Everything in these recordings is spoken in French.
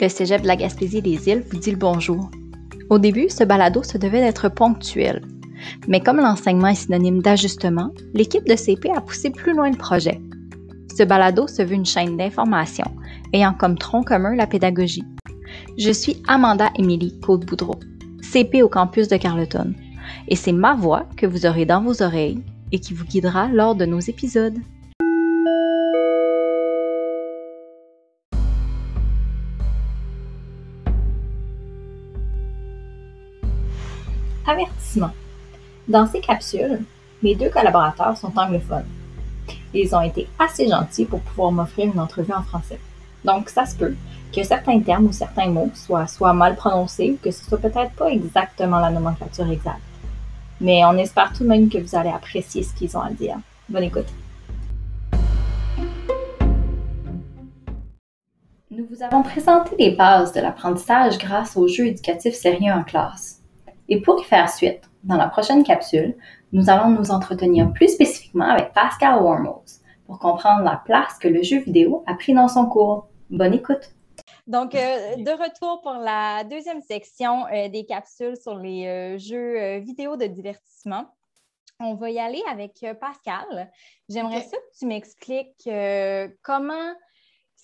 Le Cégep de la Gaspésie des Îles vous dit le bonjour. Au début, ce balado se devait d'être ponctuel. Mais comme l'enseignement est synonyme d'ajustement, l'équipe de CP a poussé plus loin le projet. Ce balado se veut une chaîne d'information, ayant comme tronc commun la pédagogie. Je suis Amanda Émilie Côte-Boudreau, CP au campus de Carleton, et c'est ma voix que vous aurez dans vos oreilles et qui vous guidera lors de nos épisodes. Avertissement. Dans ces capsules, mes deux collaborateurs sont anglophones. Ils ont été assez gentils pour pouvoir m'offrir une entrevue en français. Donc, ça se peut que certains termes ou certains mots soient mal prononcés ou que ce soit peut-être pas exactement la nomenclature exacte. Mais on espère tout de même que vous allez apprécier ce qu'ils ont à dire. Bonne écoute. Nous vous avons présenté les bases de l'apprentissage grâce aux jeux éducatifs sérieux en classe. Et pour y faire suite, dans la prochaine capsule, nous allons nous entretenir plus spécifiquement avec Pascal Wormos pour comprendre la place que le jeu vidéo a pris dans son cours. Bonne écoute! Donc, euh, de retour pour la deuxième section euh, des capsules sur les euh, jeux vidéo de divertissement. On va y aller avec Pascal. J'aimerais ça que tu m'expliques comment,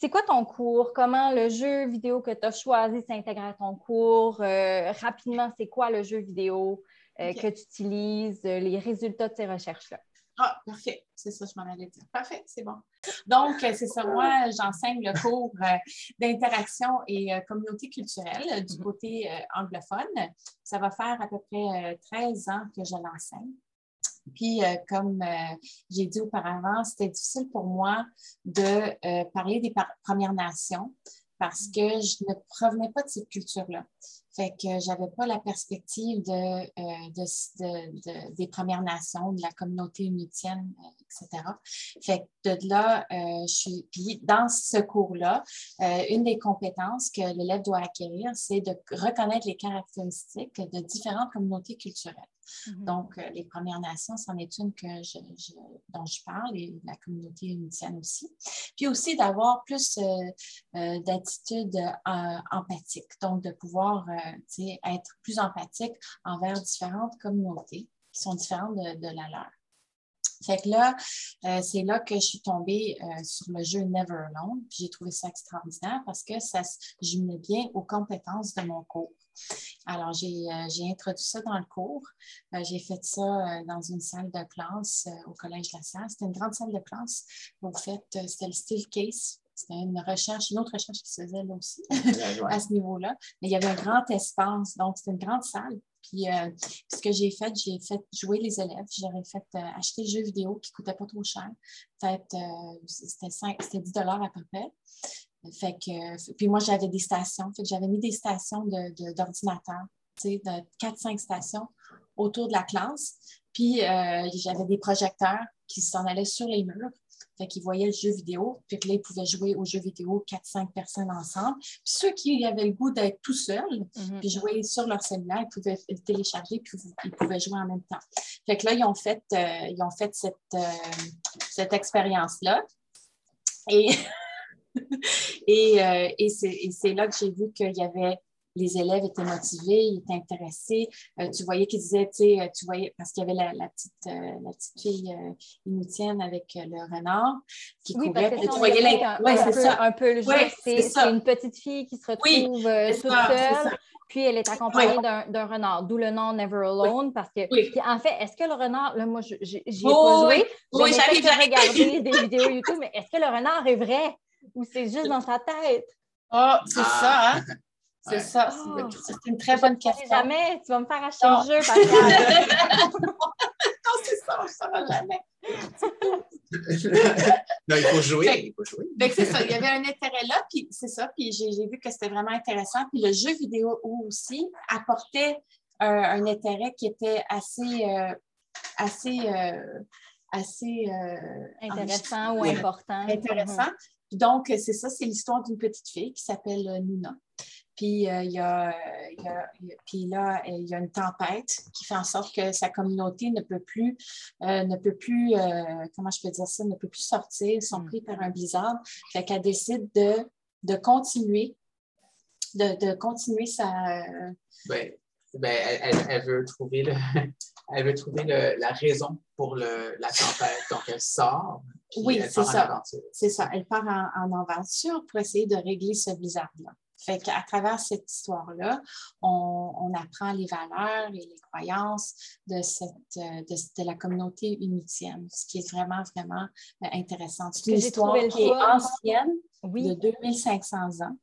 c'est quoi ton cours, comment le jeu vidéo que tu as choisi s'intègre à ton cours, rapidement, c'est quoi le jeu vidéo que tu utilises, les résultats de ces recherches-là? Ah, parfait. C'est ça, je m'en allais dire. Parfait, c'est bon. Donc, euh, c'est ça. Moi, j'enseigne le cours euh, d'interaction et euh, communauté culturelle du mhm. côté anglophone. Ça va faire à peu près 13 ans que je l'enseigne. Puis, comme j'ai dit auparavant, c'était difficile pour moi de parler des Premières Nations parce que je ne provenais pas de cette culture-là. Fait que j'avais pas la perspective de, euh, des Premières Nations, de la communauté unitienne, euh, etc. Fait que de là, euh, je suis. Puis dans ce cours-là, une des compétences que l'élève doit acquérir, c'est de reconnaître les caractéristiques de différentes communautés culturelles. Mhm. Donc, euh, les Premières Nations, c'en est une que dont je parle et la communauté unitienne aussi. Puis aussi d'avoir plus euh, euh, d'attitude empathique, donc de pouvoir être plus empathique envers différentes communautés qui sont différentes de, la leur. Fait que là, c'est là que je suis tombée sur le jeu Never Alone. J'ai trouvé ça extraordinaire parce que ça jumelait bien aux compétences de mon cours. Alors, euh, j'ai introduit ça dans le cours. Euh, j'ai fait ça euh, dans une salle de classe au Collège La Salle. C'était une grande salle de classe. Vous faites, c'était le style case. C'était une recherche, une autre recherche qui se faisait là aussi, à ce niveau-là. Mais il y avait un grand espace, donc c'était une grande salle. Puis, ce que j'ai fait, j'ai fait jouer les élèves. J'aurais fait acheter des jeux vidéo qui ne coûtaient pas trop cher. Peut-être, c'était 10 à peu près. Fait que, puis moi, j'avais des stations. Fait que j'avais mis des stations d'ordinateur, de, de 4-5 stations autour de la classe. Puis euh, j'avais des projecteurs qui s'en allaient sur les murs. Fait qu'ils voyaient le jeu vidéo. Puis là, ils pouvaient jouer au jeu vidéo 4-5 personnes ensemble. Puis ceux qui avaient le goût d'être tout seuls, mm-hmm. puis jouer sur leur cellulaire, ils pouvaient le télécharger, puis ils pouvaient jouer en même temps. Fait que là, ils ont fait, euh, ils ont fait cette, euh, cette expérience-là. Et et, euh, et c'est là que j'ai vu qu'il y avait les élèves étaient motivés, ils étaient intéressés. Euh, tu voyais qu'ils disaient, tu sais, euh, tu voyais, parce qu'il y avait la, petite, la petite fille inutienne avec le renard qui oui, courait. tu voyais un, ouais, un, ça. un peu le jeu, c'est une petite fille qui se retrouve toute seule. Puis elle est accompagnée d'un renard, d'où le nom Never Alone, parce que, en fait, est-ce que le renard, là, moi, j'y ai pas joué, oui, j'arrive à regarder des vidéos YouTube, mais est-ce que le renard est vrai? Ou c'est juste dans sa tête? Oh, c'est ah. ça, hein? C'est ça. Ah. C'est une très bonne question. Jamais, tu vas me faire acheter le jeu, Pascal. non, c'est ça, ça va jamais. non, il faut jouer. il faut jouer. c'est ça, il y avait un intérêt là, puis c'est ça, puis j'ai vu que c'était vraiment intéressant. Puis le jeu vidéo aussi apportait un, intérêt qui était assez, euh, assez, euh, assez euh, intéressant ou important. Intéressant. Donc, c'est ça, c'est l'histoire d'une petite fille qui s'appelle euh, Nuna. Puis, euh, il y a, puis là, il y a une tempête qui fait en sorte que sa communauté ne peut plus, euh, ne peut plus comment je peux dire ça, ne peut plus sortir, sont mm. pris par un blizzard. Fait qu'elle décide de, de continuer de, continuer sa. Ben, ben, elle, veut trouver, le, elle veut trouver la raison pour le, la tempête. Donc, elle sort. Oui, c'est ça. C'est ça. Elle part en, en, aventure pour essayer de régler ce blizzard-là. Fait qu'à travers cette histoire-là, on, apprend les valeurs et les croyances de, cette, de, la communauté unitienne, ce qui est vraiment, vraiment euh, intéressant. C'est une histoire qui est ancienne, de 2500 ans,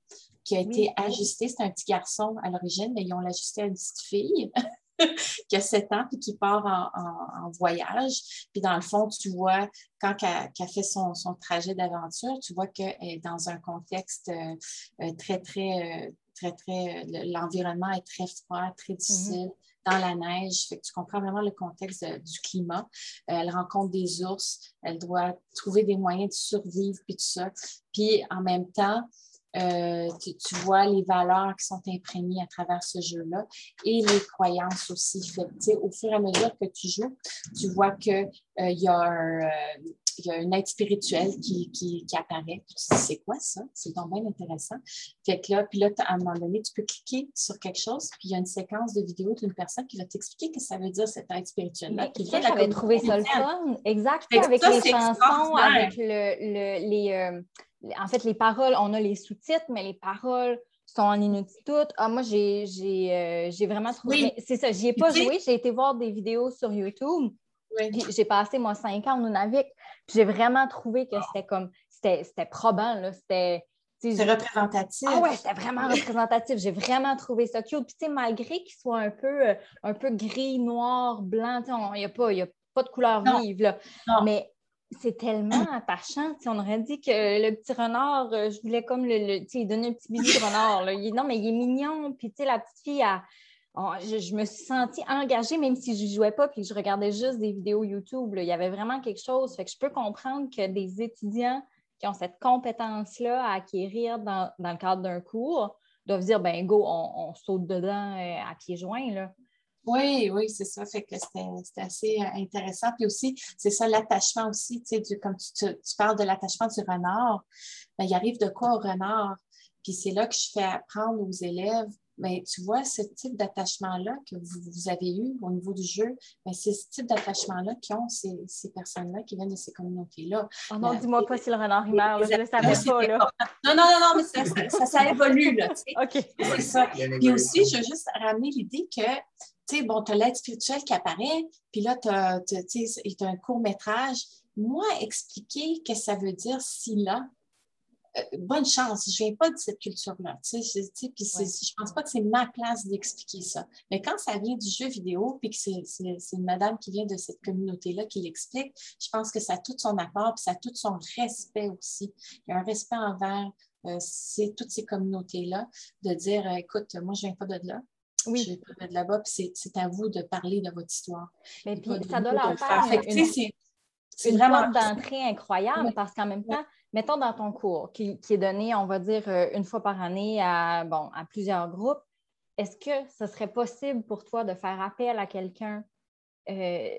qui a été ajustée. C'est un petit garçon à l'origine, mais ils ont l'ajusté à une petite fille. qui a 7 ans puis qui part en, voyage. Puis dans le fond, tu vois, quand elle, fait son, trajet d'aventure, tu vois qu'elle est dans un contexte euh, euh, très, très, euh, très, très, l'environnement est très froid, très mm-hmm. difficile. dans la neige. Fait que tu comprends vraiment le contexte du climat. elle rencontre des ours, elle doit trouver des moyens de survivre, puis tout ça. Puis en même temps, euh, tu, vois les valeurs qui sont imprégnées à travers ce jeu-là et les croyances aussi. au fur et à mesure que tu joues, tu vois qu'il euh, y, a un, euh, y a un être spirituel qui, qui, apparaît. c'est quoi ça? C'est donc bien intéressant. Fait que là, puis là, à un moment donné, tu peux cliquer sur quelque chose, puis il y a une séquence de vidéo d'une personne qui va t'expliquer ce que ça veut dire cet être spirituel-là. j'avais trouvé ça le fun. Exact. Avec les chansons, avec le, les en fait, les paroles, on a les sous-titres, mais les paroles sont en inuktitut. Ah, moi, j'ai euh, vraiment trouvé. C'est ça, j'y ai pas joué. J'ai été voir des vidéos sur YouTube. J'ai passé, moi, cinq ans au Nunavik. J'ai vraiment trouvé que c'était comme. C'était probant, C'était. C'est représentatif. Ah ouais, c'était vraiment représentatif. J'ai vraiment trouvé ça cute. Puis, tu sais, malgré qu'il soit un peu, euh, un peu gris, noir, blanc, il n'y a, pas, a pas de couleur vive, là. Mais c'est tellement attachant. on aurait dit que le petit renard, euh, je voulais comme le, sais, donner un petit bisou de renard. non, mais il est mignon. Puis la petite fille, je, me suis sentie engagée, même si je ne jouais pas puis que je regardais juste des vidéos YouTube. Il y avait vraiment quelque chose. Fait que je peux comprendre que des étudiants qui ont cette compétence-là à acquérir dans, le cadre d'un cours doivent dire ben go, on, saute dedans euh, à pieds joints. Là. Oui, oui, c'est ça. Fait que c'était assez euh, intéressant. Puis aussi, c'est ça, l'attachement aussi, tu sais, comme tu, parles de l'attachement du renard, bien, il arrive de quoi au renard? Puis c'est là que je fais apprendre aux élèves mais ben, tu vois, ce type d'attachement-là que vous, avez eu au niveau du jeu, ben, c'est ce type d'attachement-là qui ont ces, ces personnes-là qui viennent de ces communautés-là. Oh non, dis-moi pas si le renard il meurt, je ne le savais pas. Là. Non, non, non, non, mais ça, ça, évolue, là, tu sais. OK. C'est ça. Puis aussi, je veux juste ramener l'idée que tu sais, bon, tu as l'aide spirituelle qui apparaît, puis là, tu as, as, un court-métrage. Moi, expliquer ce que ça veut dire si là, euh, bonne chance, je ne viens pas de cette culture-là. Tu sais, je ne pense pas que c'est ma place d'expliquer ça. Mais quand ça vient du jeu vidéo, puis que c'est une madame qui vient de cette communauté-là qui l'explique, je pense que ça a tout son apport, puis ça a tout son respect aussi. Il y a un respect envers euh, toutes ces communautés-là, de dire, euh, écoute, moi, je ne viens pas de là. Oui. Je peux mettre là-bas, puis c'est à vous de parler de votre histoire. Mais puis, ça doit leur faire une, une porte d'entrée incroyable parce qu'en même temps, mettons dans ton cours qui, est donné, on va dire, euh, une fois par année à, bon, à plusieurs groupes, est-ce que ce serait possible pour toi de faire appel à quelqu'un euh,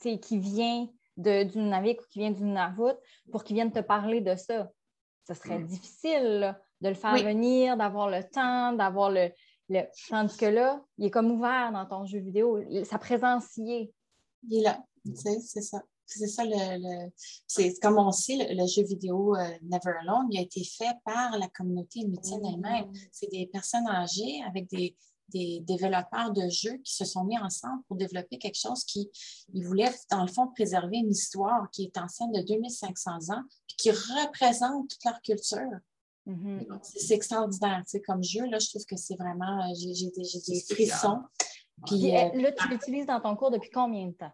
qui vient d'une navire ou qui vient d'une Nunavut pour qu'il vienne te parler de ça? Ce serait mm. difficile de le faire venir, d'avoir le temps, d'avoir le, le... Tandis que là, il est comme ouvert dans ton jeu vidéo. Sa présence y est. Il est là. C'est ça. C'est ça, le, c'est comme on sait, le, jeu vidéo euh, Never Alone, il a été fait par la communauté inutienne mmh. elle-même. C'est des personnes âgées avec des, développeurs de jeux qui se sont mis ensemble pour développer quelque chose qui ils voulaient, dans le fond, préserver une histoire qui est ancienne de 2500 ans et qui représente toute leur culture. Mmh c'est extraordinaire, tu sais, comme jeu, là, je trouve que c'est vraiment, euh, j'ai des frissons. Puis, euh, là, tu l'utilises dans ton cours depuis combien de temps?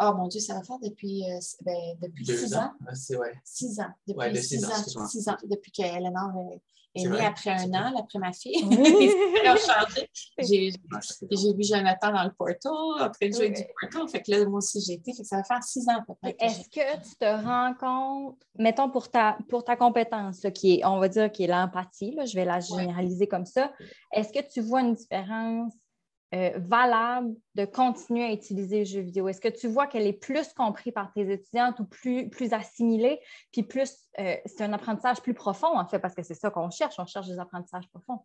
Oh mon Dieu, ça va faire depuis, euh, ben, depuis six ans. Ah, c'est, ouais. Six ans. Depuis six, ans, six ans. Depuis qu'Eleanor est, est née après un an, après ma fille. J'ai, j'ai vu Jonathan dans le Porto, après le jeu du Porto. Fait que là, moi aussi, j'ai été. Fait que ça va faire six ans à peu près. Est-ce que tu te rends compte, mettons pour ta, pour ta compétence, qui est, on va dire, qui est l'empathie, je vais la généraliser comme ça, est-ce que tu vois une différence euh, valable de continuer à utiliser le jeu vidéo? Est-ce que tu vois qu'elle est plus comprise par tes étudiantes ou plus, plus assimilée, puis plus, euh, c'est un apprentissage plus profond, en fait, parce que c'est ça qu'on cherche, on cherche des apprentissages profonds?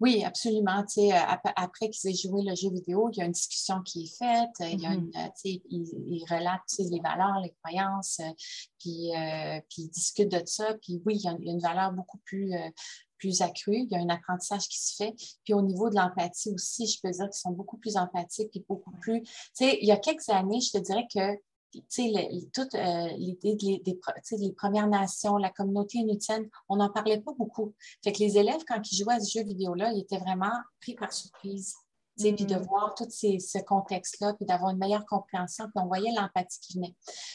Oui, absolument. Tu sais, après qu'ils aient joué le jeu vidéo, il y a une discussion qui est faite, il, y a une, tu sais, ils, relatent les valeurs, les croyances, puis, puis ils discutent de ça. Puis oui, il y a, une valeur beaucoup plus, plus accrue, il y a un apprentissage qui se fait. Puis au niveau de l'empathie aussi, je peux dire qu'ils sont beaucoup plus empathiques et beaucoup plus. Tu sais, il y a quelques années, je te dirais que toute euh, l'idée des, des, Premières Nations, la communauté inuitienne, on n'en parlait pas beaucoup. Fait que les élèves, quand ils jouaient à ce jeu vidéo-là, ils étaient vraiment pris par surprise. Puis de mm. voir tout ces, ce contexte-là, puis d'avoir une meilleure compréhension, puis on voyait l'empathie qui venait.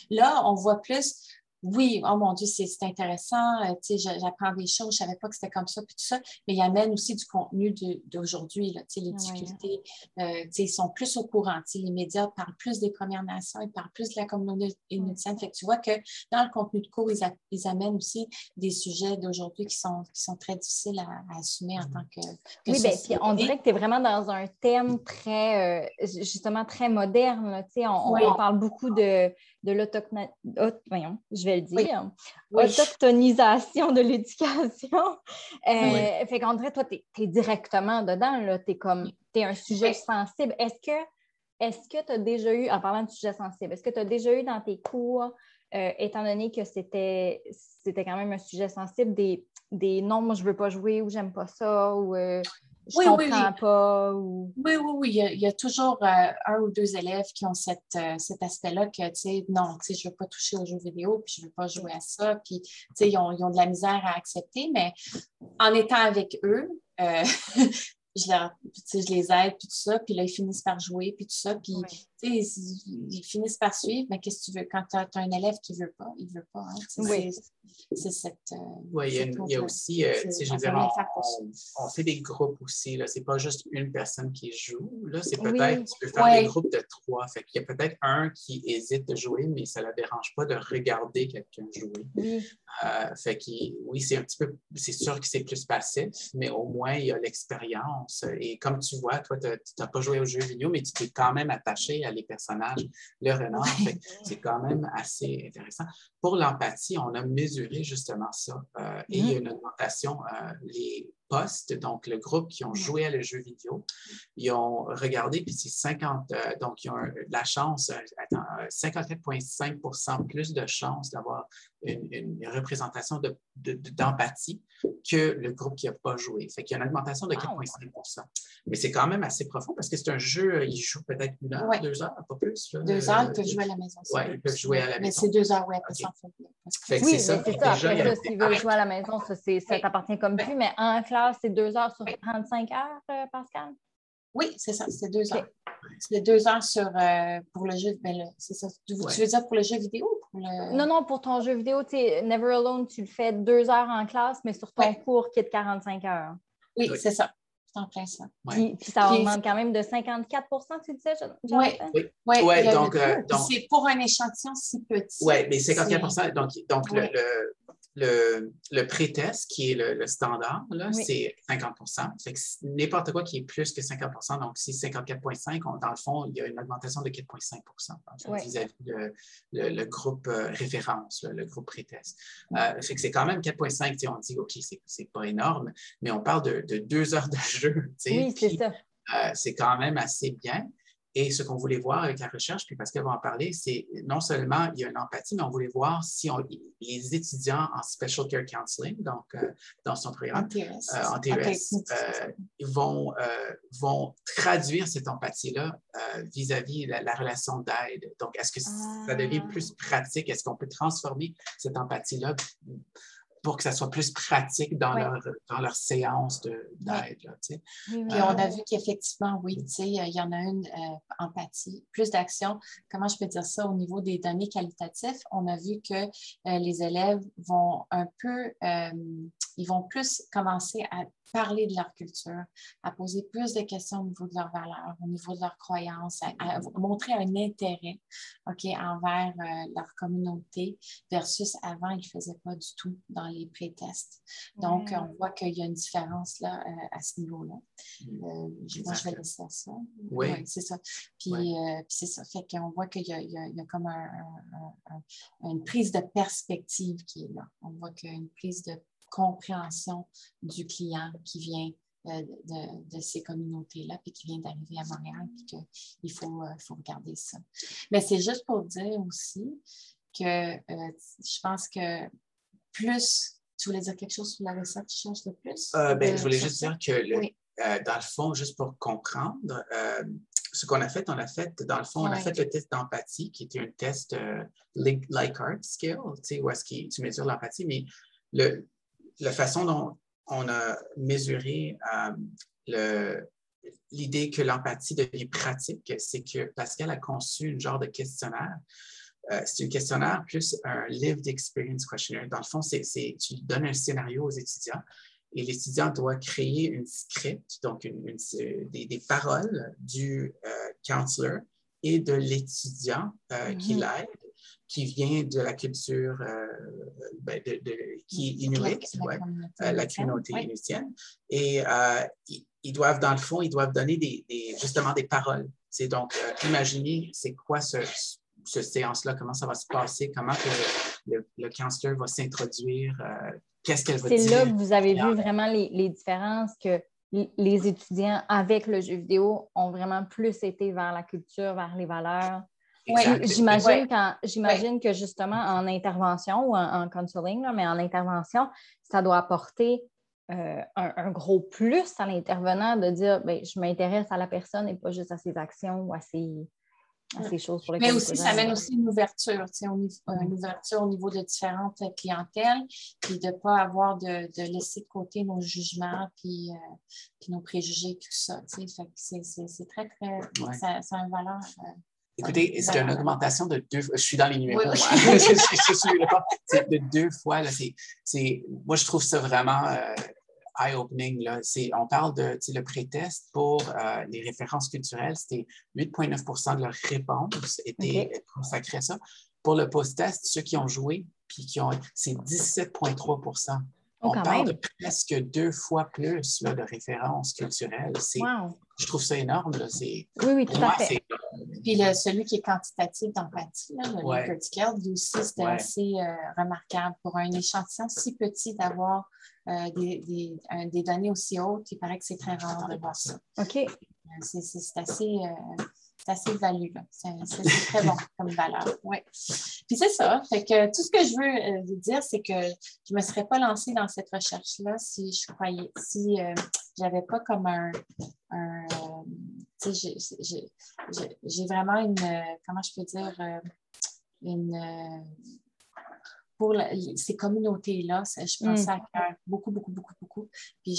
Là, on voit plus oui, oh mon Dieu, c'est intéressant, euh, tu sais, j'apprends des choses, je ne savais pas que c'était comme ça, puis tout ça, mais il amène aussi du contenu d'aujourd'hui, tu sais, les difficultés, euh, tu sais, ils sont plus au courant, tu sais, les médias parlent plus des Premières Nations, ils parlent plus de la communauté inuitienne, fait que tu vois que dans le contenu de cours, ils, amènent aussi des sujets d'aujourd'hui qui sont, qui sont très difficiles à, assumer en tant que, Oui, bien, puis on dirait que tu es vraiment dans un thème très, euh, justement, très moderne, tu sais, on, on, parle beaucoup de de l'autochtonisation, je vais le dire, autochtonisation de l'éducation. Euh, fait qu'on dirait, toi, tu es, directement dedans, tu es comme, tu es un sujet sensible. Est-ce que est-ce que tu as déjà eu, en parlant de sujet sensible, est-ce que tu as déjà eu dans tes cours, euh, étant donné que c'était c'était quand même un sujet sensible, des, des non, moi je veux pas jouer ou j'aime pas ça ou euh, je oui, comprends oui, pas. Ou... Oui, oui, oui. Il y a, toujours euh, un ou deux élèves qui ont cette, euh, cet aspect-là que, tu sais, non, tu sais, je ne veux pas toucher aux jeux vidéo, puis je ne veux pas jouer à ça. Puis, tu sais, ils ont, ils ont, de la misère à accepter, mais en étant avec eux, euh, je, je les aide, puis tout ça, puis là, ils finissent par jouer, puis tout ça, puis ils, finissent par suivre, mais qu'est-ce que tu veux? Quand tu as, un élève qui ne veut pas, il ne veut pas. Hein, oui. C'est cette. Euh, oui, il y, a, aussi, euh, je veux on, fait des groupes aussi. Ce n'est pas juste une personne qui joue. Là, c'est peut-être, tu peux faire des groupes de trois. Fait qu'il y a peut-être un qui hésite de jouer, mais ça ne la dérange pas de regarder quelqu'un jouer. Oui. Euh, fait que, oui, c'est un petit peu, c'est sûr que c'est plus passif, mais au moins, il y a l'expérience. Et comme tu vois, toi, tu n'as pas joué aux jeux vidéo, mais tu t'es quand même attaché à les personnages, le renard. C'est quand même assez intéressant. Pour l'empathie, on a mesuré justement ça. Euh, et il y a mm-hmm. une augmentation. Euh, les donc le groupe qui ont joué à le jeu vidéo, ils ont regardé, puis c'est 50, euh, donc ils ont la chance, 54,5% plus de chances d'avoir une, représentation d'empathie que le groupe qui n'a pas joué. Fait qu'il y a une augmentation de 4,5% Mais c'est quand même assez profond parce que c'est un jeu, ils jouent peut-être une heure, deux heures, pas plus. deux heures, ils peuvent jouer à la maison. Oui, ils peuvent jouer à la maison. Mais c'est deux heures, oui, après ça, fait. oui, c'est ça. C'est ça. Après ça, s'ils veulent jouer à la maison, ça, ça t'appartient comme plus. Mais en c'est deux heures sur 35 heures, euh, Pascal? Oui, c'est ça, c'est deux heures. C'est deux heures sur, euh, pour le jeu. Ben, c'est ça. Tu, veux dire pour le jeu vidéo Non, non, pour ton jeu vidéo, tu Never Alone, tu le fais deux heures en classe, mais sur ton cours qui est de 45 heures. Oui, c'est ça. C'est en plein ça. Puis, ça augmente quand même de 54% tu disais, Oui, oui. oui. Ouais, donc, euh, donc c'est pour un échantillon si petit. Oui, mais 54% donc, donc le, le, le pré-test, qui est le, standard, c'est 50% N'importe quoi qui est plus que 50% donc si 54,5 dans le fond, il y a une augmentation de 4,5% vis-à-vis le, le, groupe euh, référence, le groupe pré-test. Euh, c'est quand même 4,5. On dit, OK, c'est pas énorme, mais on parle de, deux heures de jeu. Oui, c'est ça. Euh, c'est quand même assez bien. Et ce qu'on voulait voir avec la recherche, puis Pascal va en parler, c'est non seulement il y a une empathie, mais on voulait voir si les étudiants en Special Care Counseling, donc euh, dans son programme en TES, euh, euh, vont, vont traduire cette empathie-là vis-à-vis de la, relation d'aide. Donc, est-ce que ça devient ah. plus pratique? Est-ce qu'on peut transformer cette empathie-là pour que ça soit plus pratique dans, leur, dans leur séance d'aide. Puis on a vu qu'effectivement, oui, il y en a une euh, empathie, plus d'action. Comment je peux dire ça au niveau des données qualitatives? On a vu que euh, les élèves vont un peu, euh, ils vont plus commencer à parler de leur culture, à poser plus de questions au niveau de leurs valeurs, au niveau de leurs croyances, à, montrer un intérêt ok, envers euh, leur communauté versus avant, ils ne faisaient pas du tout dans les pré-tests. Donc, on voit qu'il y a une différence là, euh, à ce niveau-là. Mm. Euh, je, moi, je vais laisser ça. Oui. c'est ça. Puis, c'est ça. Fait qu'on voit qu'il y, y, a comme une prise de perspective qui est là. On voit qu'il y a une prise de compréhension du client qui vient de, ces communautés-là, puis qui vient d'arriver à Montréal, puis qu'il faut, faut regarder ça. Mais c'est juste pour dire aussi que je pense que plus tu voulais dire quelque chose sur la recette change de plus? ben, je voulais juste dire que dans le fond, juste pour comprendre, ce qu'on a fait, on a fait, dans le fond, on a fait le test d'empathie, qui était un test euh, Likert Scale, tu sais, où est-ce que tu mesures l'empathie, mais le, la façon dont on a mesuré euh, l'idée que l'empathie devient pratique, c'est que Pascal a conçu un genre de questionnaire. Euh, c'est un questionnaire plus un lived experience questionnaire. Dans le fond, c'est, tu donnes un scénario aux étudiants et l'étudiant doit créer une script, donc des, paroles du euh, counselor et de l'étudiant euh, qui mm-hmm. l'aide, qui vient de la culture euh, ben, qui est inuit, la, communauté inuitienne. Et ils, doivent, dans le fond, ils doivent donner des, justement des paroles. C'est donc, imaginez, c'est quoi ce, ce séance-là, comment ça va se passer, comment le, le, counselor va s'introduire, qu'est-ce qu'elle C'est là que vous avez vu vraiment les, différences que les étudiants avec le jeu vidéo ont vraiment plus été vers la culture, vers les valeurs. J'imagine j'imagine que justement en intervention ou en, counseling, mais en intervention, ça doit apporter euh, un, gros plus à l'intervenant de dire ben, je m'intéresse à la personne et pas juste à ses actions ou à ses, choses pour Mais aussi, ça amène aussi une ouverture, une ouverture au niveau de différentes clientèles, puis de ne pas avoir de, de, laisser de côté nos jugements, puis, euh, puis nos préjugés, tout ça. C'est très, très. Ça, ça, a une valeur. Euh, Écoutez, c'est une augmentation de deux fois. Je suis dans les numéros. c'est de deux fois. Là, moi, je trouve ça vraiment. Euh, eye-opening. On parle de le pré-test pour euh, les références culturelles, c'était 8,9% de leurs réponses étaient consacrées à ça. Pour le post-test, ceux qui ont joué, puis qui ont, c'est 17,3% on parle de presque deux fois plus de références culturelles. Je trouve ça énorme. Là. Oui, oui, tout à fait. Puis celui qui est quantitatif d'empathie, le ouais. Scale, aussi, c'était assez euh, remarquable pour un échantillon si petit d'avoir euh, des, des, des, données aussi hautes. Il paraît que c'est très rare de voir ça. OK. Euh, c'est assez c'est assez value. C'est très bon comme valeur. Oui. Puis c'est ça. Fait que tout ce que je veux euh, vous dire, c'est que je ne me serais pas lancée dans cette recherche-là si je croyais, si euh, je n'avais pas comme un. J'ai vraiment une. Comment je peux dire? Euh, une pour ces communautés-là, je pense mm. à cœur beaucoup, beaucoup, beaucoup, beaucoup. Puis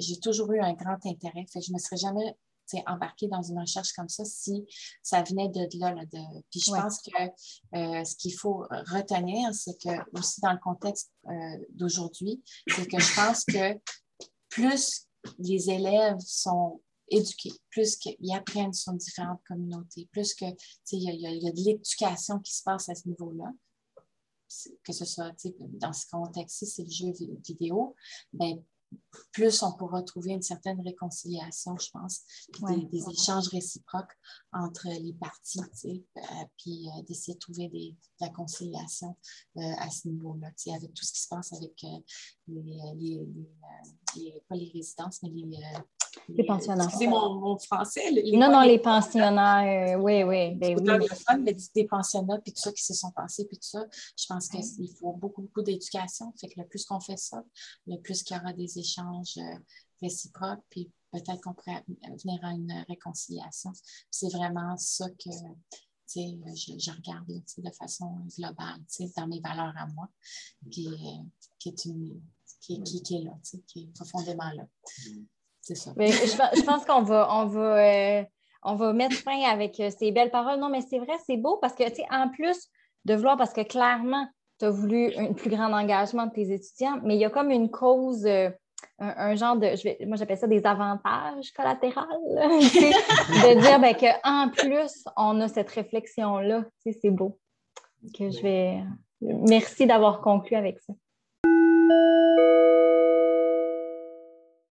j'ai toujours eu un grand intérêt. Fait que je ne me serais jamais embarquer dans une recherche comme ça si ça venait de là. de... Puis je pense que euh, ce qu'il faut retenir, c'est que aussi dans le contexte euh, d'aujourd'hui, c'est que je pense que plus les élèves sont éduqués, plus qu'ils apprennent sur différentes communautés, plus que il y, y, a de l'éducation qui se passe à ce niveau-là, que ce soit dans ce contexte-ci, c'est le jeu vidéo, ben, plus on pourra trouver une certaine réconciliation, je pense, puis des, échanges réciproques entre les parties, euh, puis euh, d'essayer de trouver des, de la conciliation euh, à ce niveau-là, avec tout ce qui se passe avec les, les, pas les résidences, mais les, les pensionnaires. Excusez mon, français. non, non, les pensionnaires, euh, oui, oui. Ben, oui. mais des pensionnats, puis tout ça qui se sont passés, puis tout ça, je pense qu'il faut beaucoup, beaucoup d'éducation. Fait que le plus qu'on fait ça, le plus qu'il y aura des échanges euh, réciproques, puis peut-être qu'on pourrait venir à une réconciliation. C'est vraiment ça que je, je regarde de façon globale, dans mes valeurs à moi, qui, qui, est, une, qui, qui, est là, qui est profondément là. Mais je, pense qu'on va, on va, euh, on va mettre fin avec euh, ces belles paroles. Non, mais c'est vrai, c'est beau parce que, tu sais, en plus de vouloir, parce que clairement, tu as voulu un plus grand engagement de tes étudiants, mais il y a comme une cause, euh, un, genre de, je vais, moi j'appelle ça des avantages collatéraux, de dire ben, qu'en plus, on a cette réflexion-là. Tu sais, c'est beau. Que je vais... Merci d'avoir conclu avec ça.